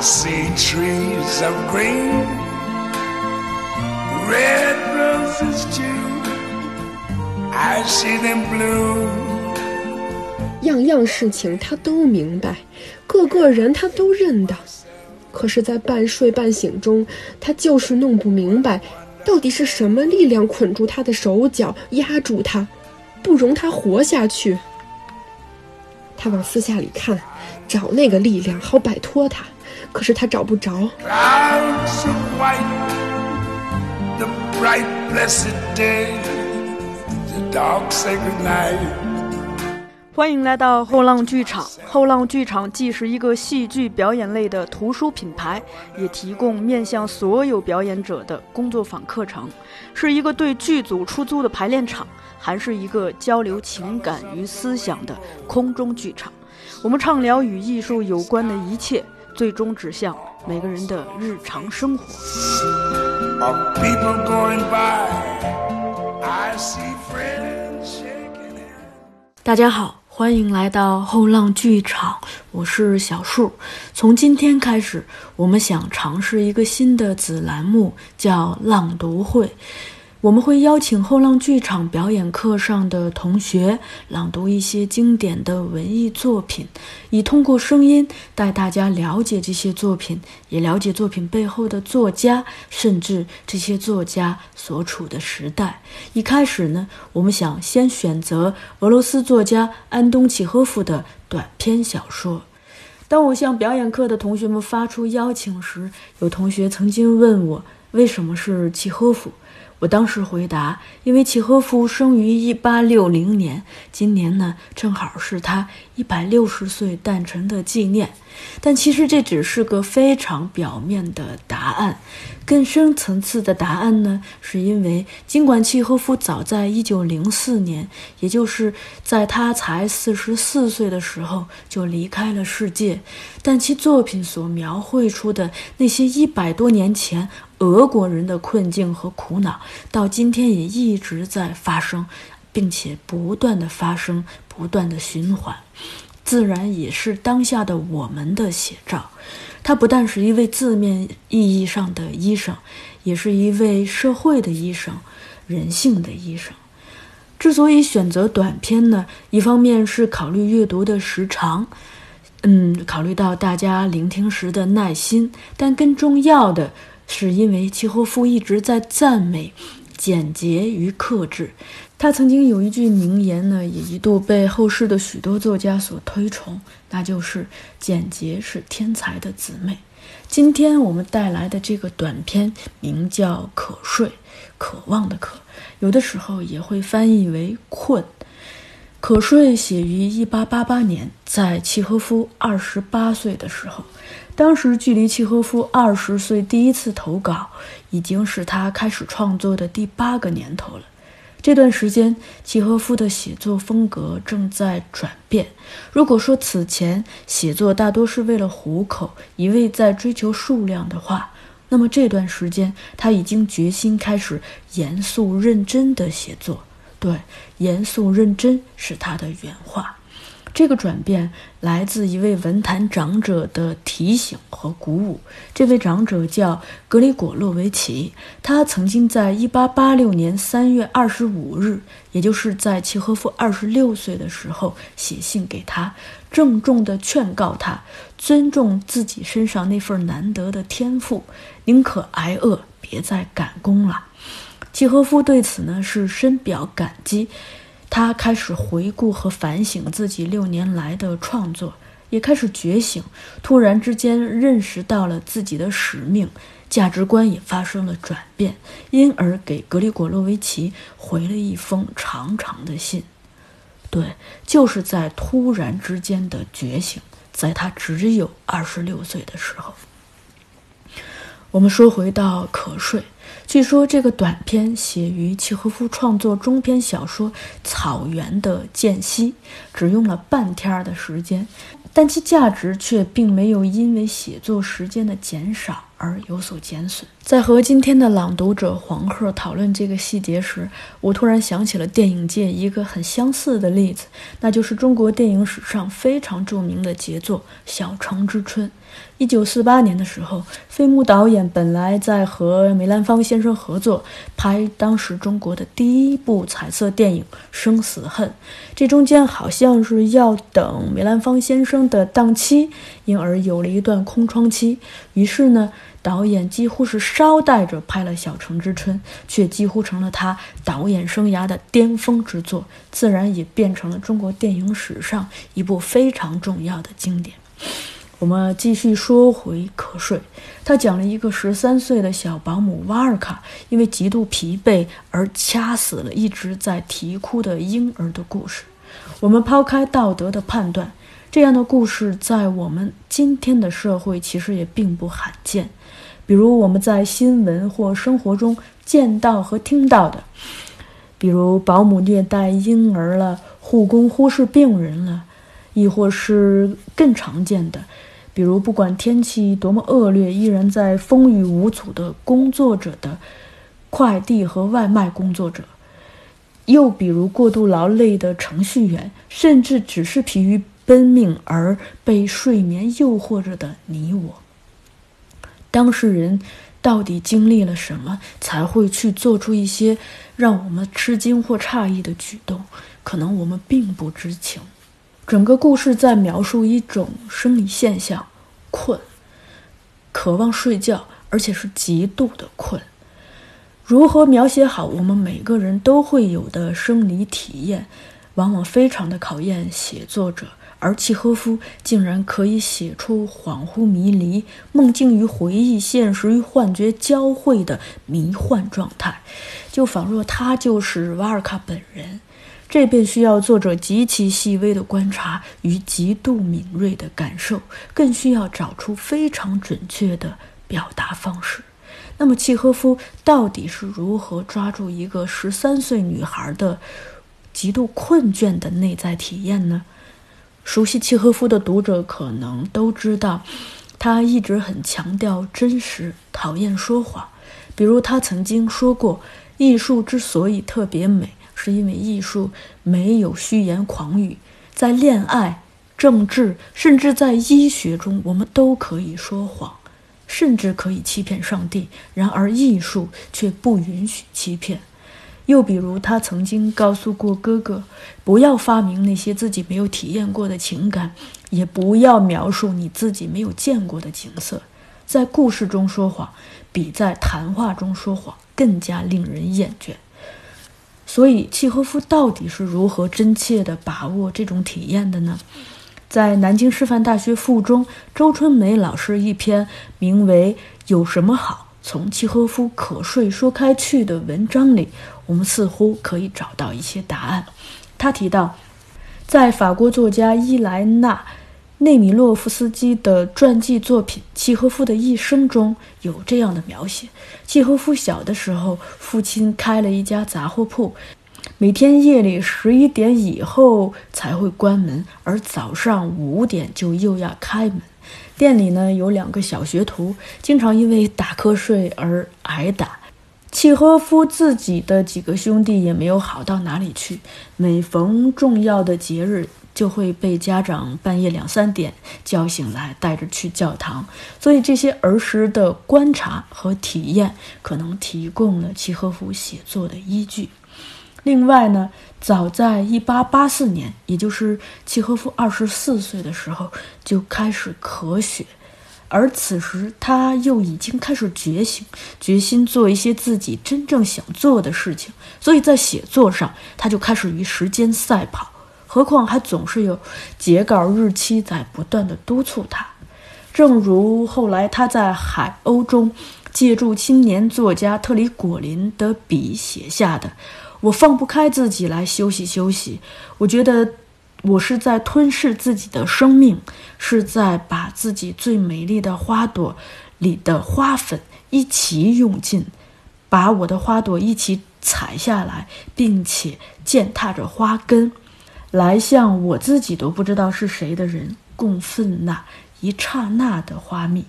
See trees of green, red roses too. I see them bloom. 样样事情他都明白，个个人他都认得。可是，在半睡半醒中，他就是弄不明白，到底是什么力量捆住他的手脚，压住他，不容他活下去。他往私下里看，找那个力量，好摆脱他。可是他找不着。Clouds of white, the bright blessed day, the dark sacred night. 欢迎来到后浪剧场。后浪剧场既是一个戏剧表演类的图书品牌，也提供面向所有表演者的工作坊课程，是一个对剧组出租的排练场，还是一个交流情感与思想的空中剧场。我们畅聊与艺术有关的一切，最终指向每个人的日常生活。大家好，欢迎来到后浪剧场，我是小树。从今天开始，我们想尝试一个新的子栏目，叫浪读会。我们会邀请后浪剧场表演课上的同学朗读一些经典的文艺作品，以通过声音带大家了解这些作品，也了解作品背后的作家，甚至这些作家所处的时代。一开始呢，我们想先选择俄罗斯作家安东契诃夫的短篇小说。当我向表演课的同学们发出邀请时，有同学曾经问我为什么是契诃夫。我当时回答，因为契诃夫生于一八六零年，今年呢正好是他一百六十岁诞辰的纪念。但其实这只是个非常表面的答案，更深层次的答案呢，是因为尽管契诃夫早在一九零四年，也就是在他才四十四岁的时候就离开了世界，但其作品所描绘出的那些一百多年前俄国人的困境和苦恼，到今天也一直在发生，并且不断的发生，不断的循环。自然也是当下的我们的写照。他不但是一位字面意义上的医生，也是一位社会的医生，人性的医生。之所以选择短篇呢，一方面是考虑阅读的时长，嗯，考虑到大家聆听时的耐心，但更重要的是，因为契诃夫一直在赞美简洁与克制。他曾经有一句名言呢，也一度被后世的许多作家所推崇，那就是“简洁是天才的姊妹”。今天我们带来的这个短篇名叫《渴睡》，渴望的渴，有的时候也会翻译为困。《可睡》写于1888年，在契诃夫28岁的时候。当时距离契诃夫20岁第一次投稿，已经是他开始创作的第八个年头了。这段时间，契诃夫的写作风格正在转变。如果说此前写作大多是为了糊口，一味在追求数量的话，那么这段时间他已经决心开始严肃认真的写作。对，严肃认真是他的原话。这个转变来自一位文坛长者的提醒和鼓舞。这位长者叫格里果洛维奇，他曾经在1886年3月25日，也就是在契诃夫26岁的时候，写信给他，郑重地劝告他尊重自己身上那份难得的天赋，宁可挨饿，别再赶工了。契诃夫对此呢是深表感激。他开始回顾和反省自己六年来的创作，也开始觉醒，突然之间认识到了自己的使命，价值观也发生了转变，因而给格里果洛维奇回了一封长长的信。对，就是在突然之间的觉醒，在他只有二十六岁的时候。我们说回到瞌睡。据说这个短篇写于契诃夫创作中篇小说《草原的间隙》，只用了半天的时间，但其价值却并没有因为写作时间的减少而有所减损。在和今天的朗读者黄鹤讨论这个细节时，我突然想起了电影界一个很相似的例子，那就是中国电影史上非常著名的杰作《小城之春》。一九四八年的时候，费穆导演本来在和梅兰芳先生合作拍当时中国的第一部彩色电影《生死恨》，这中间好像是要等梅兰芳先生的档期，因而有了一段空窗期。于是呢。导演几乎是捎带着拍了《小城之春》，却几乎成了他导演生涯的巅峰之作，自然也变成了中国电影史上一部非常重要的经典。我们继续说回《瞌睡》，他讲了一个十三岁的小保姆瓦尔卡因为极度疲惫而掐死了一直在啼哭的婴儿的故事。我们抛开道德的判断，这样的故事在我们今天的社会其实也并不罕见。比如我们在新闻或生活中见到和听到的，比如保姆虐待婴儿了，护工忽视病人了，亦或是更常见的，比如不管天气多么恶劣，依然在风雨无阻的工作者的快递和外卖工作者，又比如过度劳累的程序员，甚至只是疲于奔命而被睡眠诱惑着的你我。当事人到底经历了什么，才会去做出一些让我们吃惊或诧异的举动？可能我们并不知情。整个故事在描述一种生理现象——困，渴望睡觉，而且是极度的困。如何描写好我们每个人都会有的生理体验，往往非常的考验写作者。而契诃夫竟然可以写出恍惚迷离、梦境与回忆、现实与幻觉交汇的迷幻状态，就仿若他就是瓦尔卡本人。这便需要作者极其细微的观察与极度敏锐的感受，更需要找出非常准确的表达方式。那么，契诃夫到底是如何抓住一个十三岁女孩的极度困倦的内在体验呢？熟悉契诃夫的读者可能都知道，他一直很强调真实，讨厌说谎。比如，他曾经说过：“艺术之所以特别美，是因为艺术没有虚言狂语。在恋爱、政治，甚至在医学中，我们都可以说谎，甚至可以欺骗上帝。然而，艺术却不允许欺骗。”又比如，他曾经告诉过哥哥，不要发明那些自己没有体验过的情感，也不要描述你自己没有见过的景色。在故事中说谎，比在谈话中说谎更加令人厌倦。所以，契诃夫到底是如何真切地把握这种体验的呢？在南京师范大学附中周春梅老师一篇名为《有什么好》。从契诃夫瞌睡说开去的文章里，我们似乎可以找到一些答案。他提到，在法国作家伊莱娜·内米洛夫斯基的传记作品《契诃夫的一生》中有这样的描写：契诃夫小的时候，父亲开了一家杂货铺，每天夜里十一点以后才会关门，而早上五点就又要开门。店里呢有两个小学徒，经常因为打瞌睡而挨打。契诃夫自己的几个兄弟也没有好到哪里去，每逢重要的节日，就会被家长半夜两三点叫醒来，带着去教堂。所以这些儿时的观察和体验，可能提供了契诃夫写作的依据。另外呢，早在1884年，也就是契诃夫24岁的时候，就开始咳血，而此时他又已经开始觉醒，决心做一些自己真正想做的事情。所以在写作上，他就开始与时间赛跑，何况还总是有截稿日期在不断的督促他。正如后来他在《海鸥》中借助青年作家特里果林的笔写下的。我放不开自己来休息休息，我觉得我是在吞噬自己的生命，是在把自己最美丽的花朵里的花粉一起用尽，把我的花朵一起采下来，并且践踏着花根，来向我自己都不知道是谁的人供奉那一刹那的花蜜。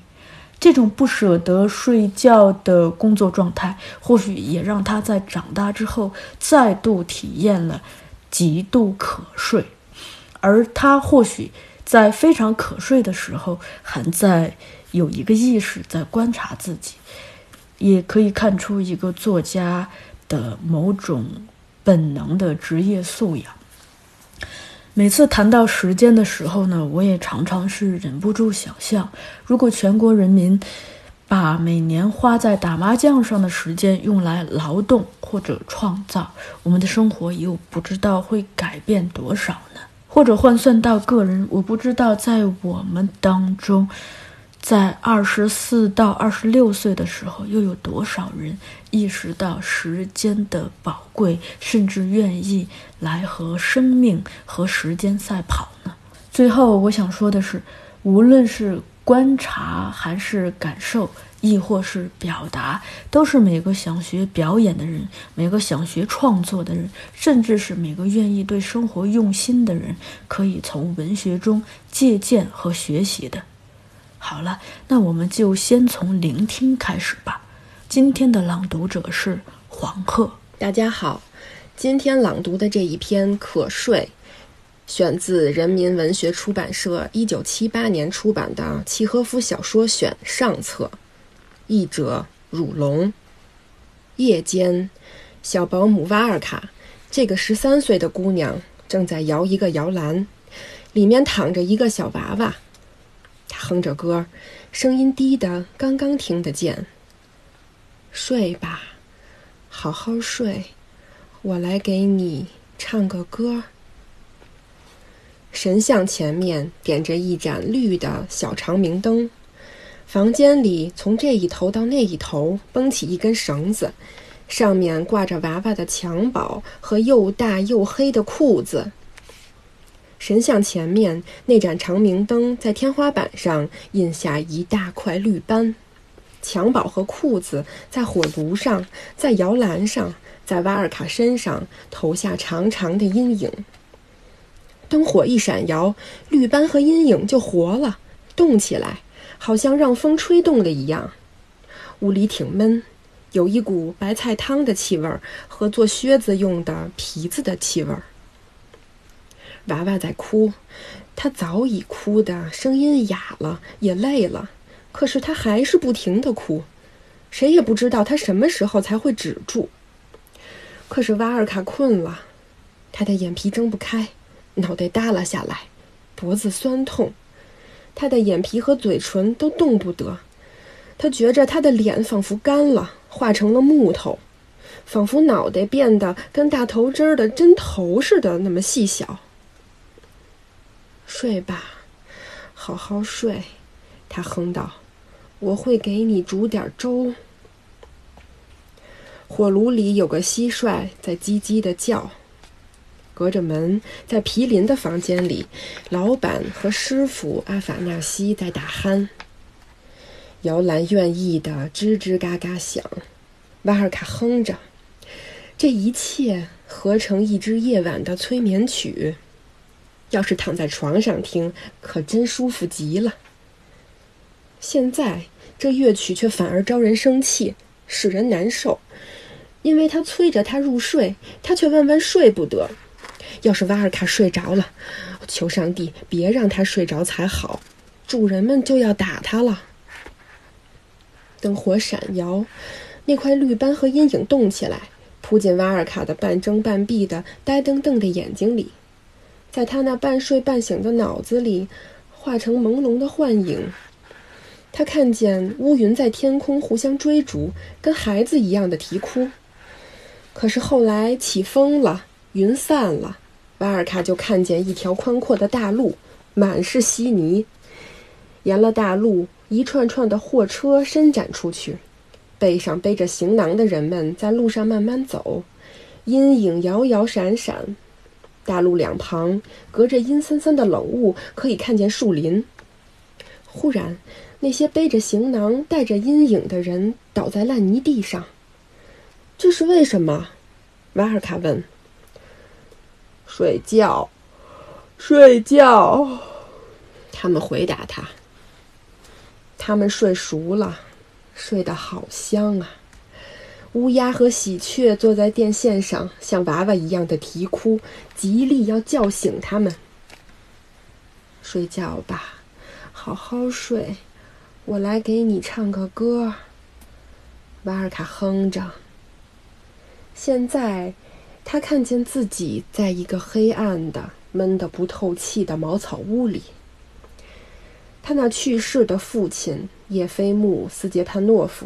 这种不舍得睡觉的工作状态，或许也让他在长大之后再度体验了极度瞌睡。而他或许在非常瞌睡的时候，还在有一个意识在观察自己，也可以看出一个作家的某种本能的职业素养。每次谈到时间的时候呢，我也常常是忍不住想象，如果全国人民把每年花在打麻将上的时间用来劳动或者创造，我们的生活又不知道会改变多少呢？或者换算到个人，我不知道在我们当中，在二十四到二十六岁的时候，又有多少人意识到时间的宝贵，甚至愿意来和生命和时间赛跑呢？最后，我想说的是，无论是观察还是感受。亦或是表达，都是每个想学表演的人，每个想学创作的人，甚至是每个愿意对生活用心的人，可以从文学中借鉴和学习的。好了，那我们就先从聆听开始吧。今天的朗读者是黄鹤。大家好，今天朗读的这一篇《瞌睡》，选自人民文学出版社一九七八年出版的《契诃夫小说选》上册。译者汝龙。夜间，小保姆瓦尔卡，这个十三岁的姑娘正在摇一个摇篮，里面躺着一个小娃娃。她哼着歌，声音低的刚刚听得见。睡吧，好好睡，我来给你唱个歌。神像前面点着一盏绿的小长明灯。房间里，从这一头到那一头绷起一根绳子，上面挂着娃娃的襁褓和又大又黑的裤子。神像前面那盏长明灯在天花板上印下一大块绿斑，襁褓和裤子在火炉上，在摇篮上，在瓦尔卡身上投下长长的阴影。灯火一闪摇，绿斑和阴影就活了，动起来。好像让风吹动了一样，屋里挺闷，有一股白菜汤的气味和做靴子用的皮子的气味。娃娃在哭，他早已哭的声音哑了，也累了，可是他还是不停的哭，谁也不知道他什么时候才会止住。可是瓦尔卡困了，他的眼皮睁不开，脑袋耷拉下来，脖子酸痛。他的眼皮和嘴唇都动不得，他觉着他的脸仿佛干了，化成了木头，仿佛脑袋变得跟大头针儿的针头似的那么细小。睡吧，好好睡，他哼道：“我会给你煮点粥。”火炉里有个蟋蟀在叽叽的叫。隔着门，在毗邻的房间里，老板和师傅阿法纳西在打鼾。摇篮愿意的吱吱嘎嘎响，瓦尔卡哼着，这一切合成一支夜晚的催眠曲。要是躺在床上听，可真舒服极了。现在这乐曲却反而招人生气，使人难受，因为他催着他入睡，他却万万睡不得。要是瓦尔卡睡着了，求上帝别让他睡着才好。主人们就要打他了。灯火闪摇，那块绿斑和阴影动起来，扑进瓦尔卡的半睁半闭的呆瞪瞪的眼睛里，在他那半睡半醒的脑子里，化成朦胧的幻影。他看见乌云在天空互相追逐，跟孩子一样的啼哭。可是后来起风了。云散了，瓦尔卡就看见一条宽阔的大路，满是稀泥。沿了大路，一串串的货车伸展出去，背上背着行囊的人们在路上慢慢走，阴影摇摇闪闪。大路两旁隔着阴森森的冷雾，可以看见树林。忽然，那些背着行囊、带着阴影的人倒在烂泥地上。这是为什么？瓦尔卡问。睡觉，睡觉。他们回答他：“他们睡熟了，睡得好香啊！乌鸦和喜鹊坐在电线上，像娃娃一样的啼哭，极力要叫醒他们。睡觉吧，好好睡，我来给你唱个歌。瓦尔卡哼着。现在，他看见自己在一个黑暗的、闷得不透气的茅草屋里。他那去世的父亲叶菲木斯杰潘诺夫，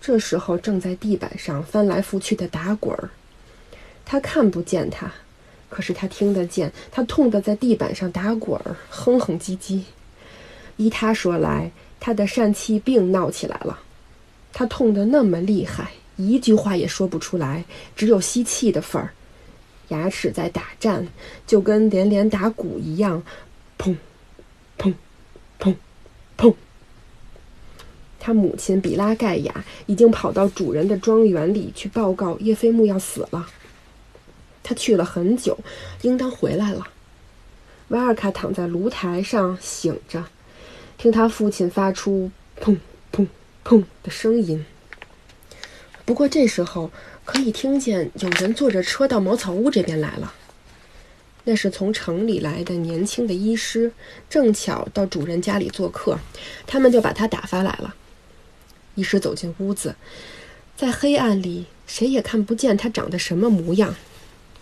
这时候正在地板上翻来覆去的打滚儿。他看不见他，可是他听得见他痛得在地板上打滚儿，哼哼唧唧。依他说来，他的疝气病闹起来了。他痛得那么厉害，一句话也说不出来，只有吸气的份儿，牙齿在打颤，就跟连连打鼓一样，砰，砰。砰，砰！他母亲比拉盖亚已经跑到主人的庄园里去报告叶菲木要死了。他去了很久，应当回来了。瓦尔卡躺在炉台上醒着，听他父亲发出砰砰砰的声音。不过这时候可以听见有人坐着车到茅草屋这边来了。那是从城里来的年轻的医师，正巧到主人家里做客，他们就把他打发来了。医师走进屋子，在黑暗里谁也看不见他长得什么模样，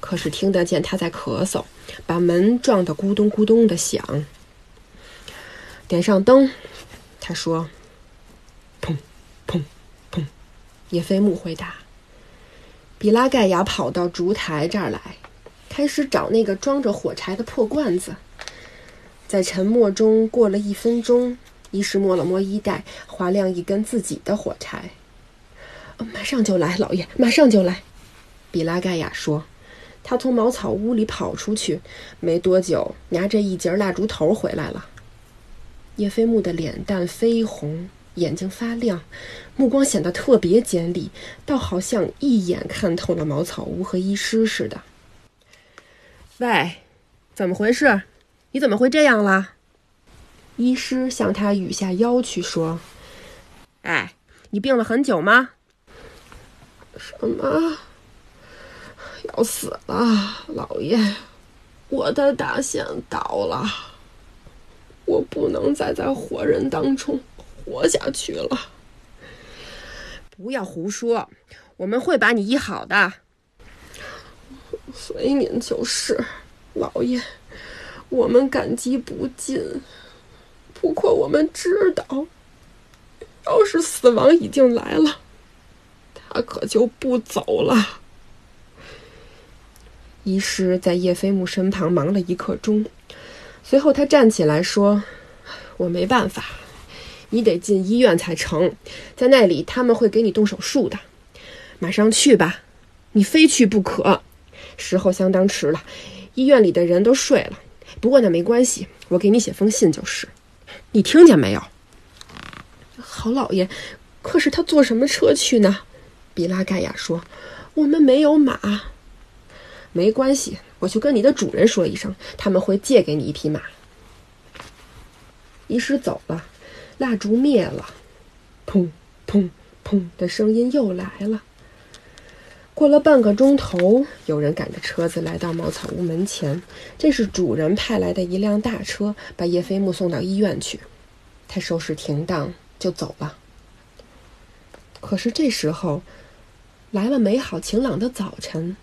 可是听得见他在咳嗽，把门撞得咕咚咕咚的响。点上灯，他说：“砰，砰，砰。”叶飞木回答。比拉盖亚跑到烛台这儿来。开始找那个装着火柴的破罐子，在沉默中过了一分钟，医师摸了摸衣袋，划亮一根自己的火柴。马上就来，老爷，马上就来。比拉盖亚说。他从茅草屋里跑出去，没多久，拿着一截蜡烛头回来了。叶飞木的脸蛋绯红，眼睛发亮，目光显得特别尖利，倒好像一眼看透了茅草屋和医师似的。喂，怎么回事？你怎么会这样啦？医师向他语下腰去说：“哎，你病了很久吗？”“什么？要死了，老爷！我的大线倒了，我不能再在活人当中活下去了。”“不要胡说，我们会把你医好的。”随您就是，老爷，我们感激不尽。不过我们知道，要是死亡已经来了，他可就不走了。医师在叶飞木身旁忙了一刻钟，随后他站起来说：“我没办法，你得进医院才成，在那里他们会给你动手术的。马上去吧，你非去不可。”时候相当迟了，医院里的人都睡了。不过那没关系，我给你写封信就是。你听见没有？好老爷，可是他坐什么车去呢？比拉盖亚说：“我们没有马。”没关系，我去跟你的主人说一声，他们会借给你一匹马。医师走了，蜡烛灭了，砰砰砰的声音又来了。过了半个钟头，有人赶着车子来到茅草屋门前。这是主人派来的一辆大车，把叶飞木送到医院去。他收拾停当就走了。可是这时候，来了美好晴朗的早晨。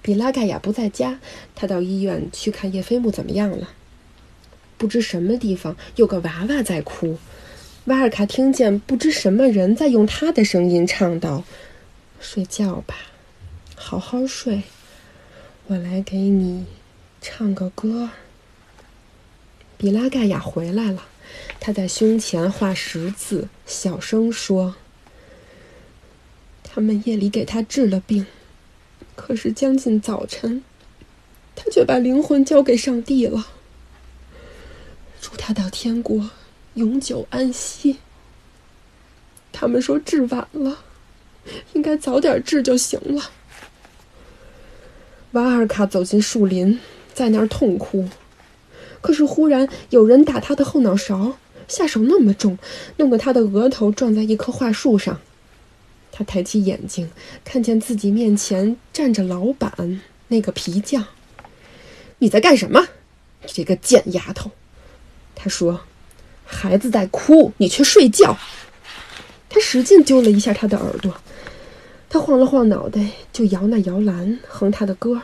比拉盖亚不在家，他到医院去看叶飞木怎么样了。不知什么地方有个娃娃在哭。瓦尔卡听见不知什么人在用他的声音唱道：“睡觉吧。”好好睡，我来给你唱个歌。比拉盖亚回来了，他在胸前画十字，小声说：“他们夜里给他治了病，可是将近早晨，他却把灵魂交给上帝了。祝他到天国永久安息。他们说治晚了，应该早点治就行了。”瓦尔卡走进树林，在那儿痛哭。可是忽然有人打他的后脑勺，下手那么重，弄得他的额头撞在一棵桦树上。他抬起眼睛，看见自己面前站着老板，那个皮匠。你在干什么？你这个贱丫头！他说：“孩子在哭，你去睡觉。”他使劲揪了一下他的耳朵，他晃了晃脑袋，就摇那摇篮，哼他的歌。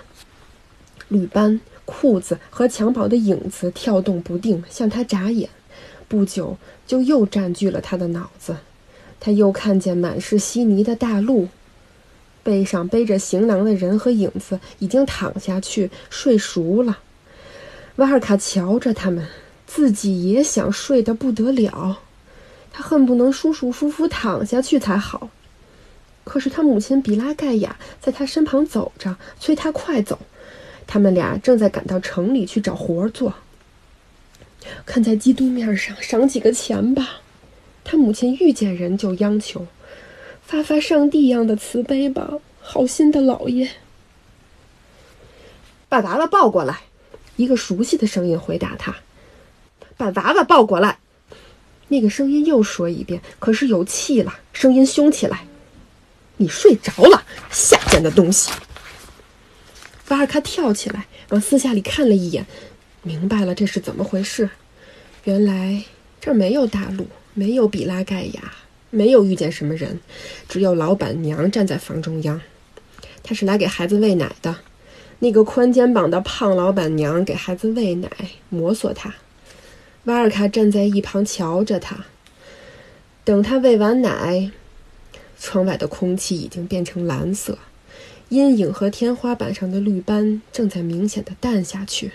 绿斑、裤子和襁褓的影子跳动不定，向他眨眼。不久，就又占据了他的脑子。他又看见满是稀泥的大路，背上背着行囊的人和影子已经躺下去睡熟了。瓦尔卡瞧着他们，自己也想睡得不得了，他恨不能舒舒服服躺下去才好。可是他母亲比拉盖亚在他身旁走着，催他快走。他们俩正在赶到城里去找活做。看在基督面上，赏几个钱吧。他母亲遇见人就央求，发发上帝一样的慈悲吧，好心的老爷。把娃娃抱过来，一个熟悉的声音回答他：“把娃娃抱过来。”那个声音又说一遍，可是有气了，声音凶起来：“你睡着了，下贱的东西！”巴尔卡跳起来，往四下里看了一眼，明白了这是怎么回事。原来这儿没有大陆。没有比拉盖亚，没有遇见什么人，只有老板娘站在房中央。她是来给孩子喂奶的。那个宽肩膀的胖老板娘给孩子喂奶，摩挲他。瓦尔卡站在一旁瞧着他。等他喂完奶，窗外的空气已经变成蓝色，阴影和天花板上的绿斑正在明显的淡下去。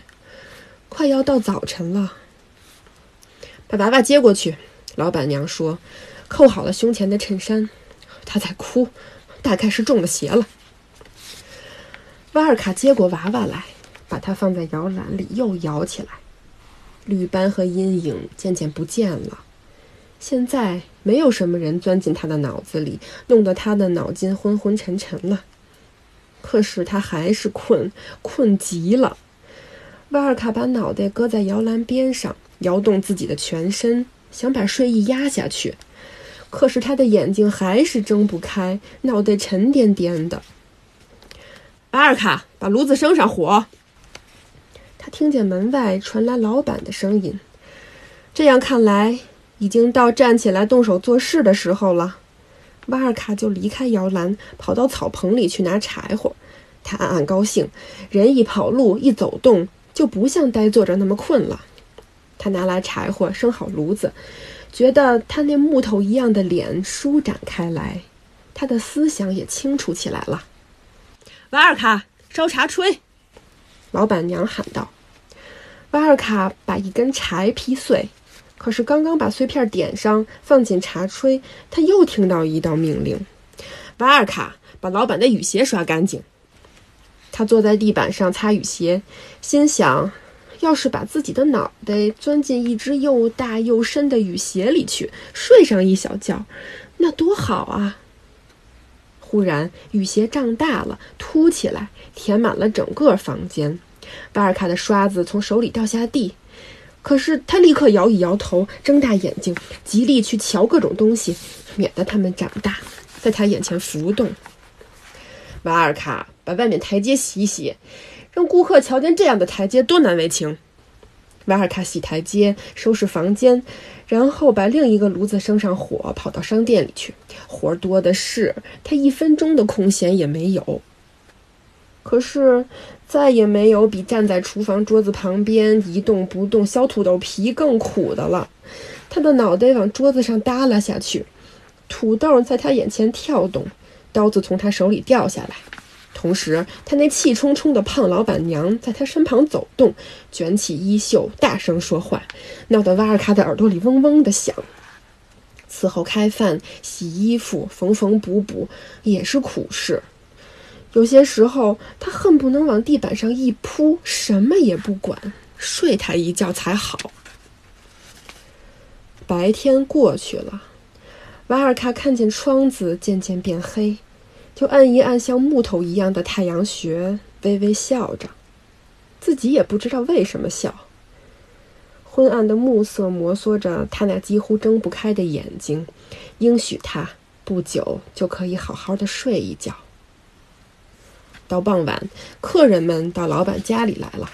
快要到早晨了，把娃娃接过去。老板娘说：“扣好了胸前的衬衫，他在哭，大概是中了邪了。”瓦尔卡接过娃娃来，把它放在摇篮里，又摇起来。绿斑和阴影渐渐不见了。现在没有什么人钻进他的脑子里，弄得他的脑筋昏昏沉沉了。可是他还是困，困极了。瓦尔卡把脑袋搁在摇篮边上，摇动自己的全身。想把睡意压下去，可是他的眼睛还是睁不开，脑袋沉甸甸的。巴尔卡，把炉子生上火。他听见门外传来老板的声音。这样看来，已经到站起来动手做事的时候了。瓦尔卡就离开摇篮，跑到草棚里去拿柴火。他暗暗高兴，人一跑路，一走动，就不像呆坐着那么困了。他拿来柴火，生好炉子，觉得他那木头一样的脸舒展开来，他的思想也清楚起来了。瓦尔卡，烧茶吹！老板娘喊道。瓦尔卡把一根柴劈碎，可是刚刚把碎片点上，放进茶炊，他又听到一道命令：瓦尔卡，把老板的雨鞋刷干净。他坐在地板上擦雨鞋，心想。要是把自己的脑袋钻进一只又大又深的雨鞋里去，睡上一小觉，那多好啊！忽然，雨鞋胀大了，凸起来，填满了整个房间。巴尔卡的刷子从手里掉下地，可是他立刻摇一摇头，睁大眼睛，极力去瞧各种东西，免得它们长大，在他眼前浮动。瓦尔卡，把外面台阶洗一洗。让顾客瞧见这样的台阶，多难为情。瓦尔卡洗台阶，收拾房间，然后把另一个炉子生上火，跑到商店里去。活儿多的是，他一分钟的空闲也没有。可是，再也没有比站在厨房桌子旁边一动不动削土豆皮更苦的了。他的脑袋往桌子上耷拉下去，土豆在他眼前跳动，刀子从他手里掉下来。同时，他那气冲冲的胖老板娘在他身旁走动，卷起衣袖，大声说话，闹得瓦尔卡的耳朵里嗡嗡的响。伺候开饭、洗衣服、缝缝补补也是苦事。有些时候，他恨不能往地板上一扑，什么也不管，睡他一觉才好。白天过去了，瓦尔卡看见窗子渐渐变黑。就按一按像木头一样的太阳穴，微微笑着，自己也不知道为什么笑。昏暗的暮色摩挲着他那几乎睁不开的眼睛，应许他不久就可以好好的睡一觉。到傍晚，客人们到老板家里来了。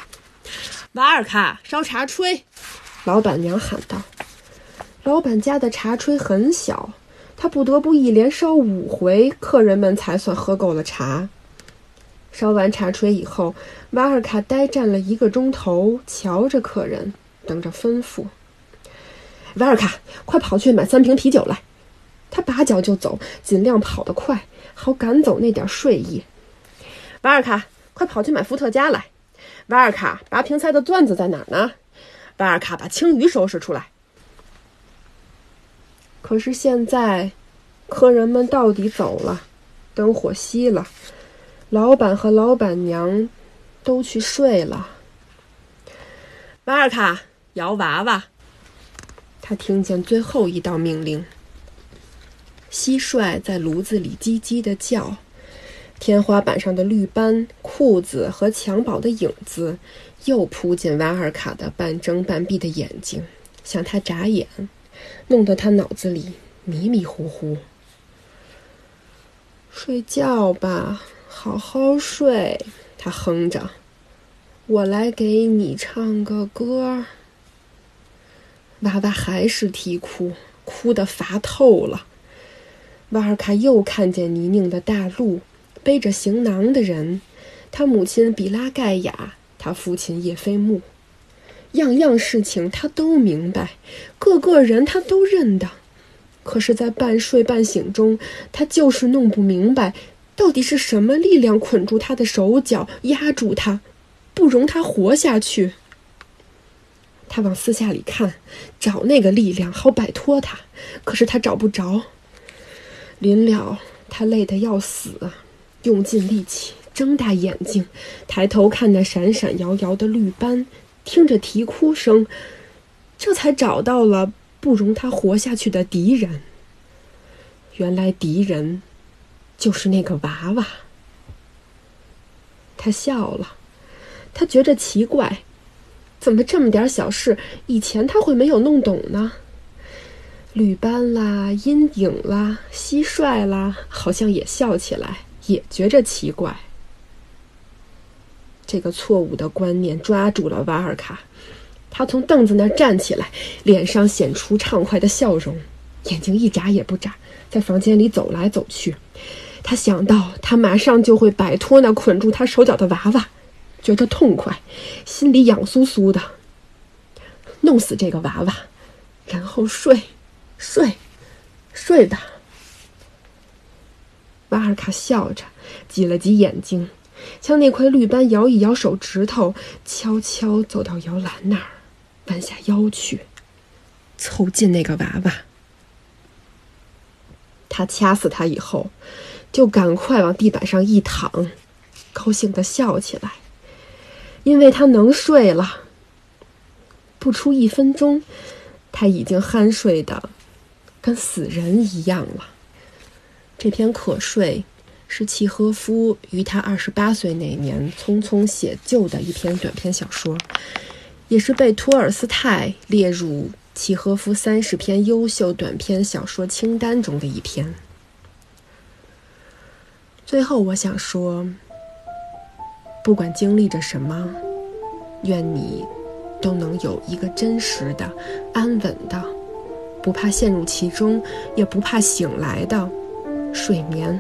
瓦尔卡，烧茶炊！老板娘喊道。老板家的茶炊很小，他不得不一连烧五回，客人们才算喝够了茶。烧完茶炊以后，瓦尔卡呆站了一个钟头，瞧着客人，等着吩咐。瓦尔卡，快跑去买三瓶啤酒来！他拔脚就走，尽量跑得快，好赶走那点睡意。瓦尔卡，快跑去买伏特加来！瓦尔卡，拔瓶塞的钻子在哪儿呢？瓦尔卡，把青鱼收拾出来。可是现在，客人们到底走了，灯火熄了，老板和老板娘都去睡了。瓦尔卡，摇娃娃。他听见最后一道命令。蟋蟀在炉子里叽叽的叫，天花板上的绿斑、裤子和襁褓的影子又扑进瓦尔卡的半睁半闭的眼睛，向他眨眼。弄得他脑子里迷迷糊糊。睡觉吧，好好睡。他哼着：“我来给你唱个歌。”娃娃还是啼哭，哭得乏透了。瓦尔卡又看见泥泞的大路，背着行囊的人，他母亲比拉盖亚，他父亲叶菲木。样样事情他都明白，个个人他都认得，可是，在半睡半醒中，他就是弄不明白，到底是什么力量捆住他的手脚，压住他，不容他活下去。他往四下里看，找那个力量，好摆脱他，可是他找不着。临了，他累得要死，用尽力气，睁大眼睛，抬头看那闪闪摇摇的绿斑。听着啼哭声，这才找到了不容他活下去的敌人。原来敌人就是那个娃娃。他笑了，他觉着奇怪，怎么这么点小事，以前他会没有弄懂呢？绿斑啦，阴影啦，蟋蟀啦，好像也笑起来，也觉着奇怪。这个错误的观念抓住了瓦尔卡，他从凳子那儿站起来，脸上显出畅快的笑容，眼睛一眨也不眨，在房间里走来走去。他想到他马上就会摆脱那捆住他手脚的娃娃，觉得痛快，心里痒酥酥的。弄死这个娃娃，然后睡，睡，睡吧。瓦尔卡笑着，挤了挤眼睛。像那块绿斑摇一摇手指头，悄悄走到摇篮那儿，弯下腰去，凑近那个娃娃。他掐死他以后，就赶快往地板上一躺，高兴的笑起来，因为他能睡了。不出一分钟，他已经酣睡的跟死人一样了。这篇可睡。是契诃夫于他二十八岁那年匆匆写就的一篇短篇小说，也是被托尔斯泰列入契诃夫三十篇优秀短篇小说清单中的一篇。最后，我想说，不管经历着什么，愿你都能有一个真实的、安稳的、不怕陷入其中，也不怕醒来的睡眠。